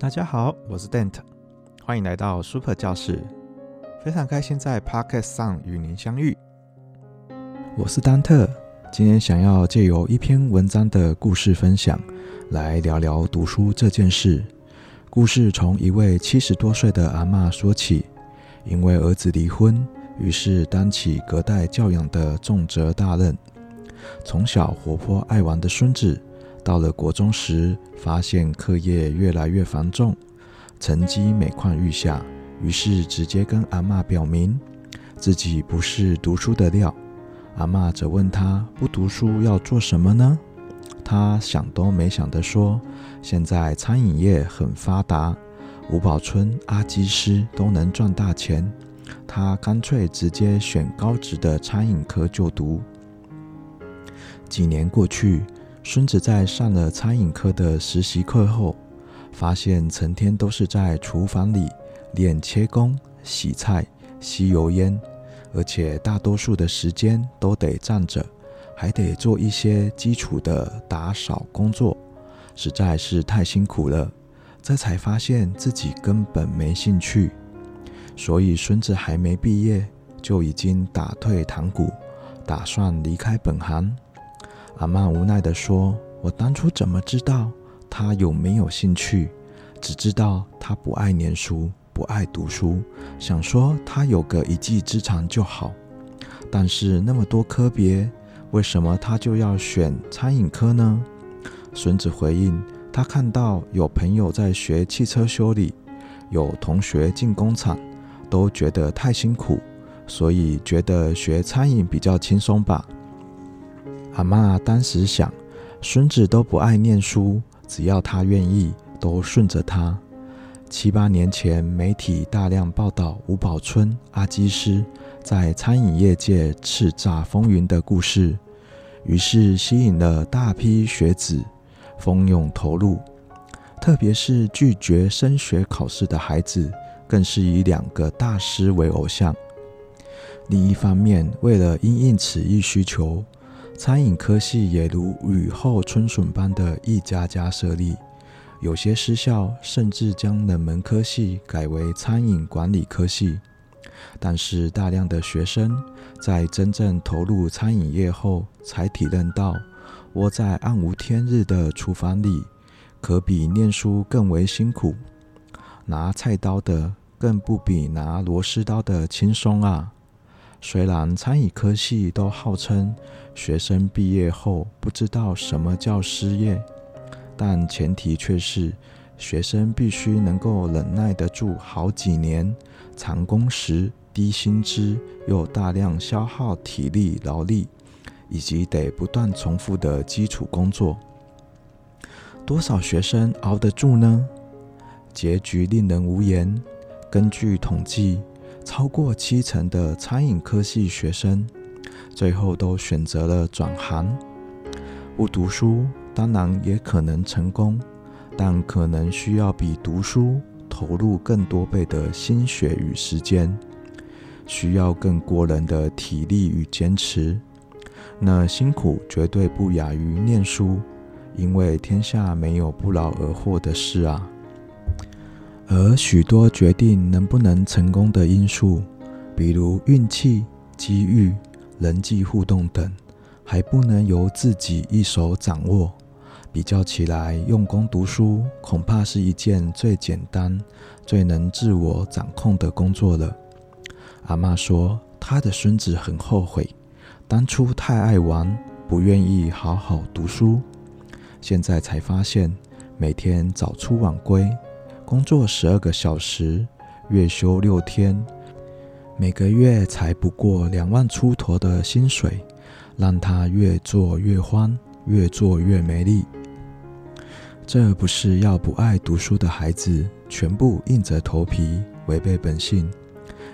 大家好，我是 Dent，欢迎来到 Super 教室。非常开心在 Podcast 上与您相遇。我是丹特，今天想要借由一篇文章的故事分享，来聊聊读书这件事。故事从一位七十多岁的阿嬷说起，因为儿子离婚，于是担起隔代教养的重责大任。从小活泼爱玩的孙子，到了国中时，发现课业越来越繁重，成绩每况愈下，于是直接跟阿嬷表明自己不是读书的料。阿嬷则问他不读书要做什么呢？他想都没想地说：“现在餐饮业很发达，吴宝春、阿基师都能赚大钱，他干脆直接选高职的餐饮科就读。”几年过去。孙子在上了餐饮科的实习课后，发现成天都是在厨房里练切工、洗菜、吸油烟，而且大多数的时间都得站着，还得做一些基础的打扫工作，实在是太辛苦了。这才发现自己根本没兴趣，所以孙子还没毕业就已经打退堂鼓，打算离开本行。阿嬷无奈地说：“我当初怎么知道他有没有兴趣？只知道他不爱念书，不爱读书。想说他有个一技之长就好。但是那么多科别，为什么他就要选餐饮科呢？”孙子回应：“他看到有朋友在学汽车修理，有同学进工厂，都觉得太辛苦，所以觉得学餐饮比较轻松吧。”阿嬷当时想，孙子都不爱念书，只要他愿意，都顺着他。七八年前，媒体大量报道吴宝春、阿基师在餐饮业界叱咤风云的故事，于是吸引了大批学子蜂拥投入。特别是拒绝升学考试的孩子，更是以两个大师为偶像。另一方面，为了因应此一需求，餐饮科系也如雨后春笋般的一家家设立，有些私校甚至将冷门科系改为餐饮管理科系。但是大量的学生在真正投入餐饮业后，才体认到窝在暗无天日的厨房里，可比念书更为辛苦。拿菜刀的更不比拿螺丝刀的轻松啊！虽然餐饮科系都号称学生毕业后不知道什么叫失业，但前提却是学生必须能够忍耐得住好几年长工时、低薪资又大量消耗体力劳力，以及得不断重复的基础工作。多少学生熬得住呢？结局令人无言。根据统计，超过七成的餐饮科系学生，最后都选择了转行。不读书当然也可能成功，但可能需要比读书投入更多倍的心血与时间，需要更过人的体力与坚持。那辛苦绝对不亚于念书，因为天下没有不劳而获的事啊。而许多决定能不能成功的因素，比如运气、机遇、人际互动等，还不能由自己一手掌握。比较起来，用功读书恐怕是一件最简单、最能自我掌控的工作了。阿嬷说，她的孙子很后悔，当初太爱玩，不愿意好好读书。现在才发现，每天早出晚归。工作十二个小时，月休六天，每个月才不过两万出头的薪水，让他越做越欢，越做越没力。这不是要不爱读书的孩子全部硬着头皮违背本性，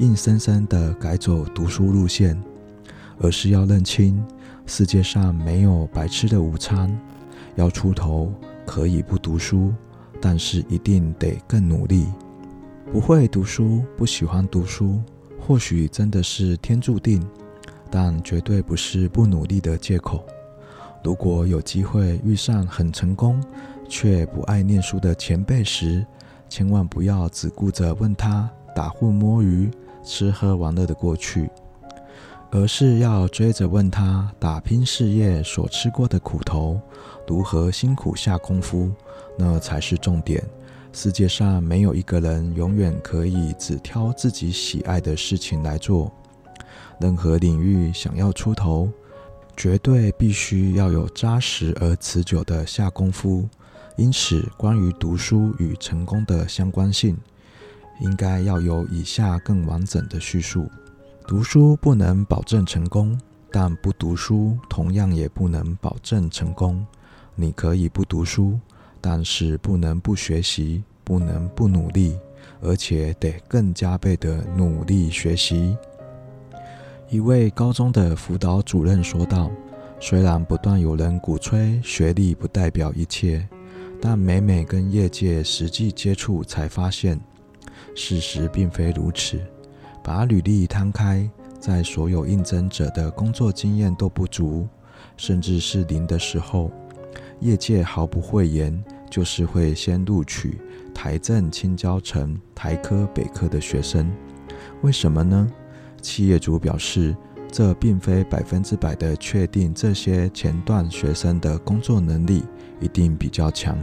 硬生生的改走读书路线，而是要认清世界上没有白吃的午餐，要出头可以不读书。但是一定得更努力。不会读书，不喜欢读书，或许真的是天注定，但绝对不是不努力的借口。如果有机会遇上很成功却不爱念书的前辈时，千万不要只顾着问他打混摸鱼、吃喝玩乐的过去，而是要追着问他打拼事业所吃过的苦头，如何辛苦下功夫，那才是重点。世界上没有一个人永远可以只挑自己喜爱的事情来做，任何领域想要出头，绝对必须要有扎实而持久的下功夫。因此，关于读书与成功的相关性，应该要有以下更完整的叙述：读书不能保证成功，但不读书同样也不能保证成功。你可以不读书，但是不能不学习，不能不努力，而且得更加倍的努力学习。一位高中的辅导主任说道：“虽然不断有人鼓吹学历不代表一切。”但每每跟业界实际接触，才发现事实并非如此。把履历摊开，在所有应征者的工作经验都不足，甚至是零的时候，业界毫不讳言，就是会先录取台政青交成、台科北科的学生。为什么呢？企业主表示，这并非百分之百的确定这些前段学生的工作能力。一定比较强，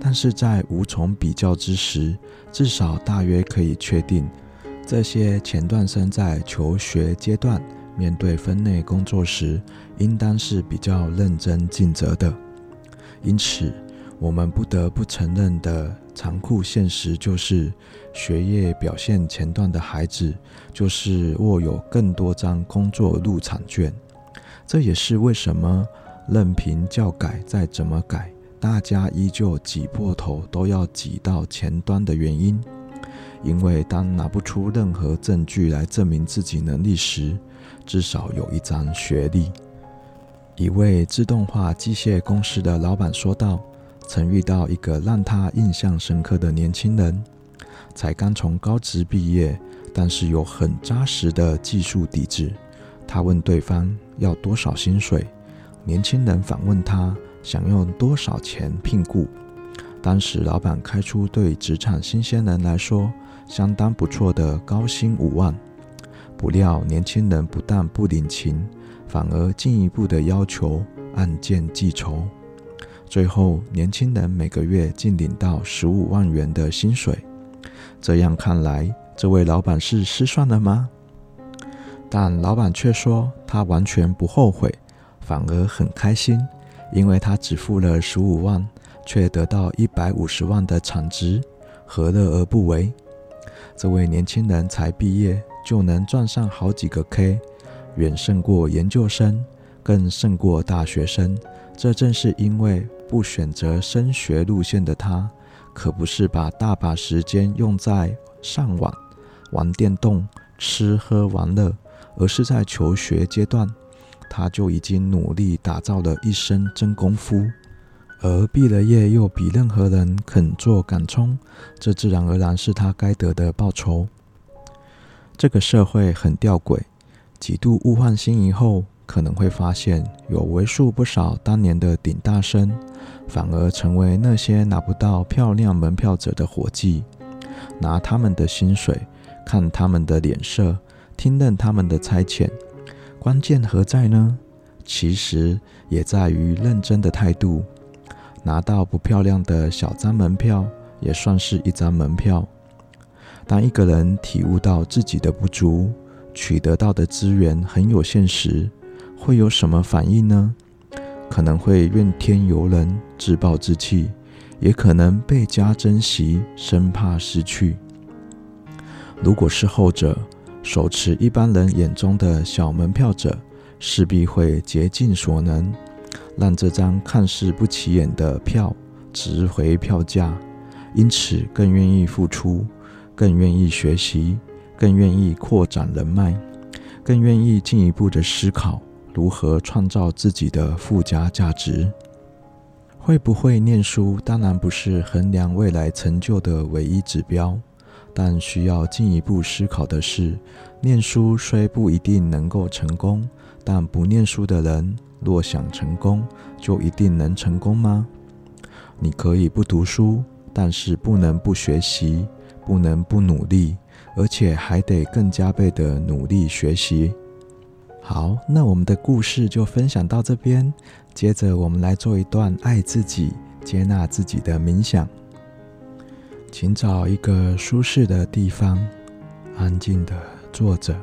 但是在无从比较之时，至少大约可以确定，这些前段生在求学阶段面对分内工作时，应当是比较认真尽责的。因此，我们不得不承认的残酷现实就是，学业表现前段的孩子，就是握有更多张工作入场券。这也是为什么。任凭教改再怎么改，大家依旧挤破头都要挤到前端的原因。因为当拿不出任何证据来证明自己能力时，至少有一张学历。一位自动化机械公司的老板说道：“曾遇到一个让他印象深刻的年轻人，才刚从高职毕业，但是有很扎实的技术底子。他问对方要多少薪水。”年轻人反问他想用多少钱聘雇。当时老板开出对职场新鲜人来说相当不错的高薪五万，不料年轻人不但不领情，反而进一步的要求按件计酬。最后，年轻人每个月竟领到十五万元的薪水。这样看来，这位老板是失算了吗？但老板却说他完全不后悔。反而很开心，因为他只付了十五万，却得到一百五十万的产值，何乐而不为？这位年轻人才毕业就能赚上好几个 K，远胜过研究生，更胜过大学生。这正是因为不选择升学路线的他，可不是把大把时间用在上网、玩电动、吃喝玩乐，而是在求学阶段。他就已经努力打造了一身真功夫，而毕了业又比任何人肯做敢冲，这自然而然是他该得的报酬。这个社会很吊诡，几度物换星移后，可能会发现有为数不少当年的顶大生，反而成为那些拿不到漂亮门票者的伙计，拿他们的薪水，看他们的脸色，听任他们的差遣。关键何在呢？其实也在于认真的态度。拿到不漂亮的小张门票，也算是一张门票。当一个人体悟到自己的不足，取得到的资源很有限时，会有什么反应呢？可能会怨天尤人、自暴自弃，也可能倍加珍惜，生怕失去。如果是后者，手持一般人眼中的小门票者，势必会竭尽所能，让这张看似不起眼的票值回票价，因此更愿意付出，更愿意学习，更愿意扩展人脉，更愿意进一步的思考如何创造自己的附加价值。会不会念书，当然不是衡量未来成就的唯一指标。但需要进一步思考的是，念书虽不一定能够成功，但不念书的人若想成功，就一定能成功吗？你可以不读书，但是不能不学习，不能不努力，而且还得更加倍的努力学习。好，那我们的故事就分享到这边。接着，我们来做一段爱自己、接纳自己的冥想。请找一个舒适的地方，安静的坐着，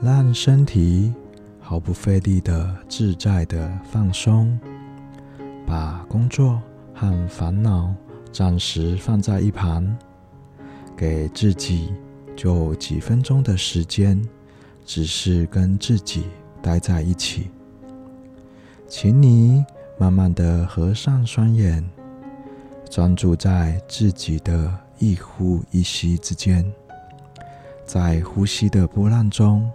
让身体毫不费力的自在的放松，把工作和烦恼暂时放在一旁，给自己就几分钟的时间，只是跟自己待在一起。请你慢慢的合上双眼，专注在自己的一呼一吸之间，在呼吸的波浪中，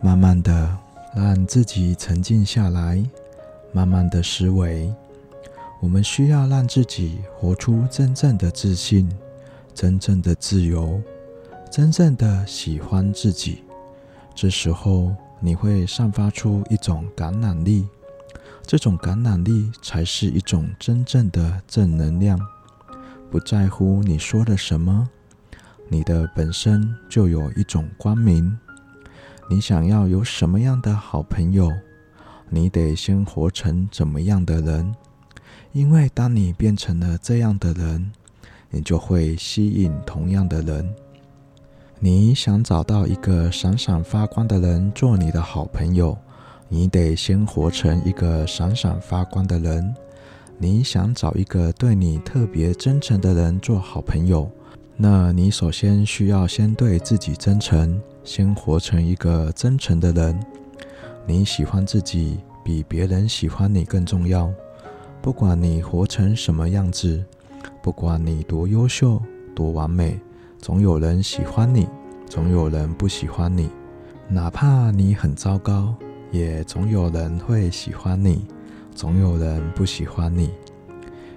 慢慢的让自己沉静下来，慢慢的思维。我们需要让自己活出真正的自信，真正的自由，真正的喜欢自己。这时候，你会散发出一种感染力。这种感染力才是一种真正的正能量。不在乎你说了什么，你的本身就有一种光明。你想要有什么样的好朋友，你得先活成怎么样的人。因为当你变成了这样的人，你就会吸引同样的人。你想找到一个闪闪发光的人做你的好朋友。你得先活成一个闪闪发光的人。你想找一个对你特别真诚的人做好朋友，那你首先需要先对自己真诚，先活成一个真诚的人。你喜欢自己比别人喜欢你更重要。不管你活成什么样子，不管你多优秀、多完美，总有人喜欢你，总有人不喜欢你。哪怕你很糟糕。也总有人会喜欢你，总有人不喜欢你。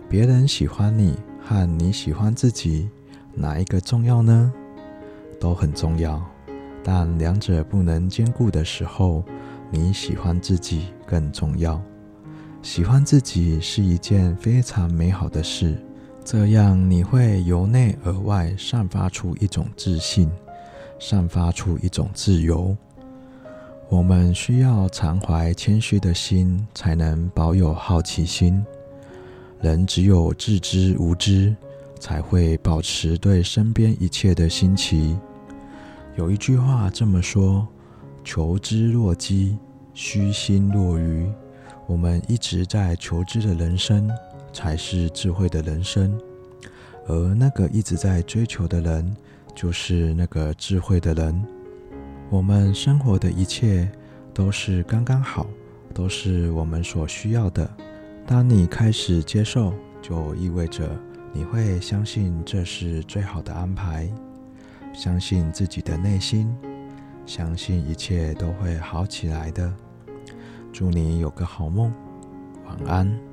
别人喜欢你和你喜欢自己，哪一个重要呢？都很重要，但两者不能兼顾的时候，你喜欢自己更重要。喜欢自己是一件非常美好的事，这样你会由内而外散发出一种自信，散发出一种自由。我们需要常怀谦虚的心，才能保有好奇心。人只有自知无知，才会保持对身边一切的新奇。有一句话这么说：“求知若饥，虚心若愚。”我们一直在求知的人生，才是智慧的人生。而那个一直在追求的人，就是那个智慧的人。我们生活的一切都是刚刚好，都是我们所需要的。当你开始接受，就意味着你会相信这是最好的安排，相信自己的内心，相信一切都会好起来的。祝你有个好梦，晚安。